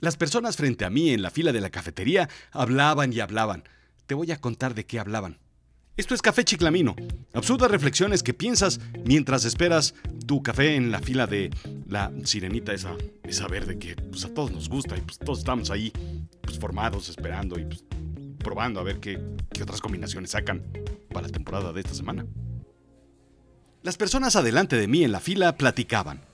Las personas frente a mí en la fila de la cafetería hablaban y hablaban. Te voy a contar de qué hablaban. Esto es Café Chiclamino. Absurdas reflexiones que piensas mientras esperas tu café en la fila de la sirenita esa, esa verde que pues, a todos nos gusta y pues todos estamos ahí pues, formados esperando y pues, probando a ver qué, qué otras combinaciones sacan para la temporada de esta semana. Las personas adelante de mí en la fila platicaban.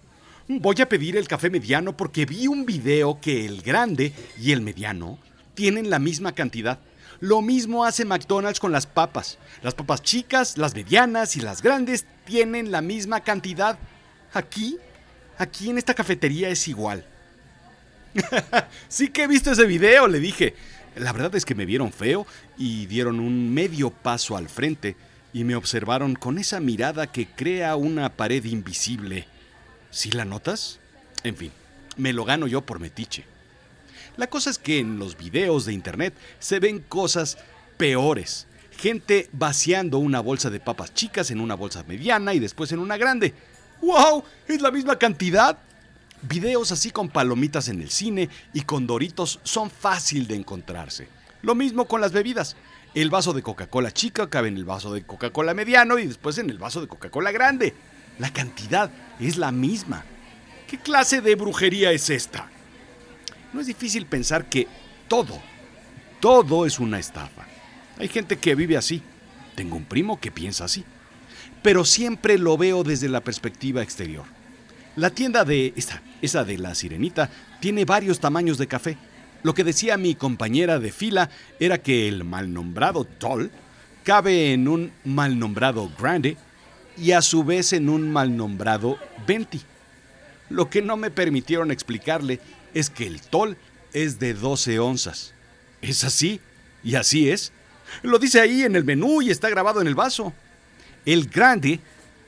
Voy a pedir el café mediano porque vi un video que el grande y el mediano tienen la misma cantidad. Lo mismo hace McDonald's con las papas. Las papas chicas, las medianas y las grandes tienen la misma cantidad. Aquí, aquí en esta cafetería es igual. sí que he visto ese video, le dije. La verdad es que me vieron feo y dieron un medio paso al frente y me observaron con esa mirada que crea una pared invisible. ¿Sí la notas? En fin, me lo gano yo por metiche. La cosa es que en los videos de internet se ven cosas peores. Gente vaciando una bolsa de papas chicas en una bolsa mediana y después en una grande. ¡Wow! ¿Es la misma cantidad? Videos así con palomitas en el cine y con doritos son fácil de encontrarse. Lo mismo con las bebidas. El vaso de Coca-Cola chica cabe en el vaso de Coca-Cola mediano y después en el vaso de Coca-Cola grande. La cantidad es la misma. ¿Qué clase de brujería es esta? No es difícil pensar que todo, todo es una estafa. Hay gente que vive así. Tengo un primo que piensa así. Pero siempre lo veo desde la perspectiva exterior. La tienda de esta, esa de la sirenita, tiene varios tamaños de café. Lo que decía mi compañera de fila era que el mal nombrado Toll cabe en un mal nombrado Grande y a su vez en un mal nombrado Venti. Lo que no me permitieron explicarle es que el Toll es de 12 onzas. Es así, y así es. Lo dice ahí en el menú y está grabado en el vaso. El Grande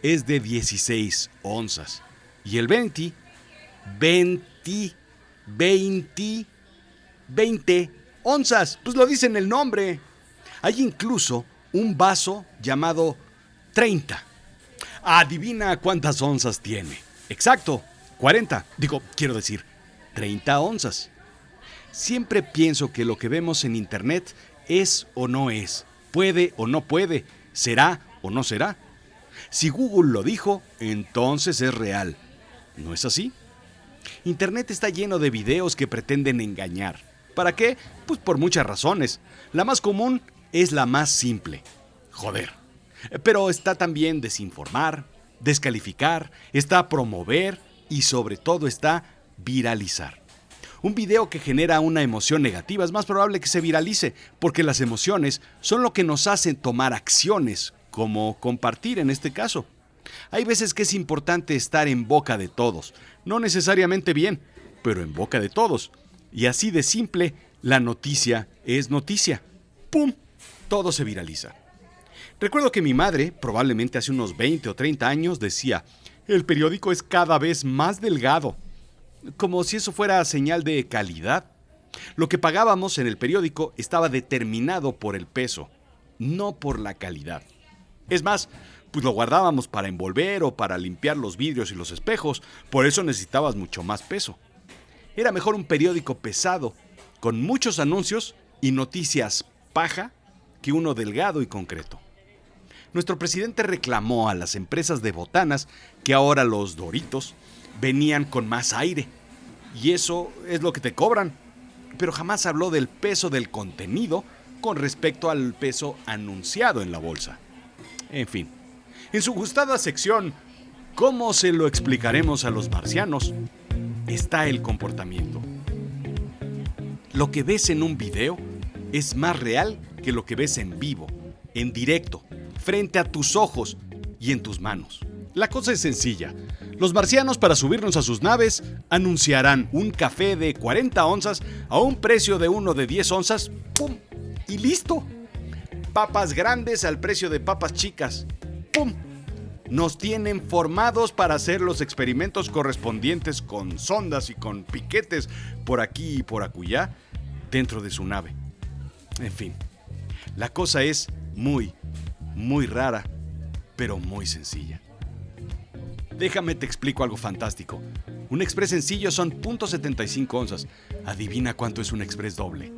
es de 16 onzas. Y el 20, 20, 20, 20 onzas. Pues lo dice en el nombre. Hay incluso un vaso llamado 30. Adivina cuántas onzas tiene. Exacto, 40. Digo, quiero decir, 30 onzas. Siempre pienso que lo que vemos en Internet es o no es, puede o no puede, será o no será. Si Google lo dijo, entonces es real. ¿No es así? Internet está lleno de videos que pretenden engañar. ¿Para qué? Pues por muchas razones. La más común es la más simple. Joder. Pero está también desinformar, descalificar, está promover y sobre todo está viralizar. Un video que genera una emoción negativa es más probable que se viralice, porque las emociones son lo que nos hacen tomar acciones, como compartir en este caso. Hay veces que es importante estar en boca de todos, no necesariamente bien, pero en boca de todos. Y así de simple, la noticia es noticia. ¡Pum! Todo se viraliza. Recuerdo que mi madre, probablemente hace unos 20 o 30 años, decía, el periódico es cada vez más delgado, como si eso fuera señal de calidad. Lo que pagábamos en el periódico estaba determinado por el peso, no por la calidad. Es más, pues lo guardábamos para envolver o para limpiar los vidrios y los espejos, por eso necesitabas mucho más peso. Era mejor un periódico pesado, con muchos anuncios y noticias paja, que uno delgado y concreto. Nuestro presidente reclamó a las empresas de botanas que ahora los doritos venían con más aire. Y eso es lo que te cobran. Pero jamás habló del peso del contenido con respecto al peso anunciado en la bolsa. En fin, en su gustada sección, ¿cómo se lo explicaremos a los marcianos? Está el comportamiento. Lo que ves en un video es más real que lo que ves en vivo, en directo, frente a tus ojos y en tus manos. La cosa es sencilla. Los marcianos para subirnos a sus naves anunciarán un café de 40 onzas a un precio de uno de 10 onzas. ¡Pum! Y listo. Papas grandes al precio de papas chicas. ¡Pum! Nos tienen formados para hacer los experimentos correspondientes con sondas y con piquetes por aquí y por acullá dentro de su nave. En fin, la cosa es muy, muy rara, pero muy sencilla. Déjame te explico algo fantástico. Un express sencillo son .75 onzas. Adivina cuánto es un express doble.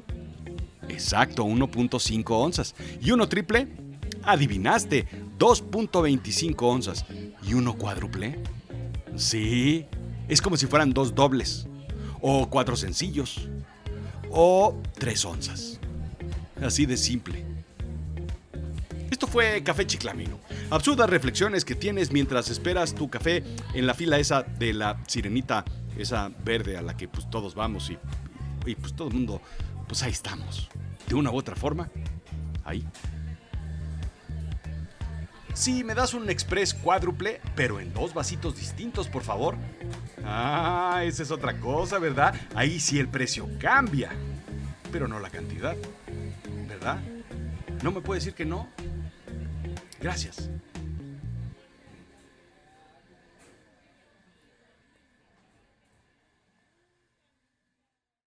Exacto, 1.5 onzas. ¿Y uno triple? Adivinaste, 2.25 onzas. ¿Y uno cuádruple? Sí, es como si fueran dos dobles. O cuatro sencillos. O tres onzas. Así de simple. Esto fue Café Chiclamino. Absurdas reflexiones que tienes mientras esperas tu café en la fila esa de la sirenita, esa verde a la que pues todos vamos y, pues todo el mundo, pues ahí estamos. De una u otra forma, ahí. Sí, me das un express cuádruple, pero en dos vasitos distintos, por favor. Ah, esa es otra cosa, ¿verdad? Ahí sí el precio cambia, pero no la cantidad, ¿verdad? ¿No me puede decir que no? Gracias.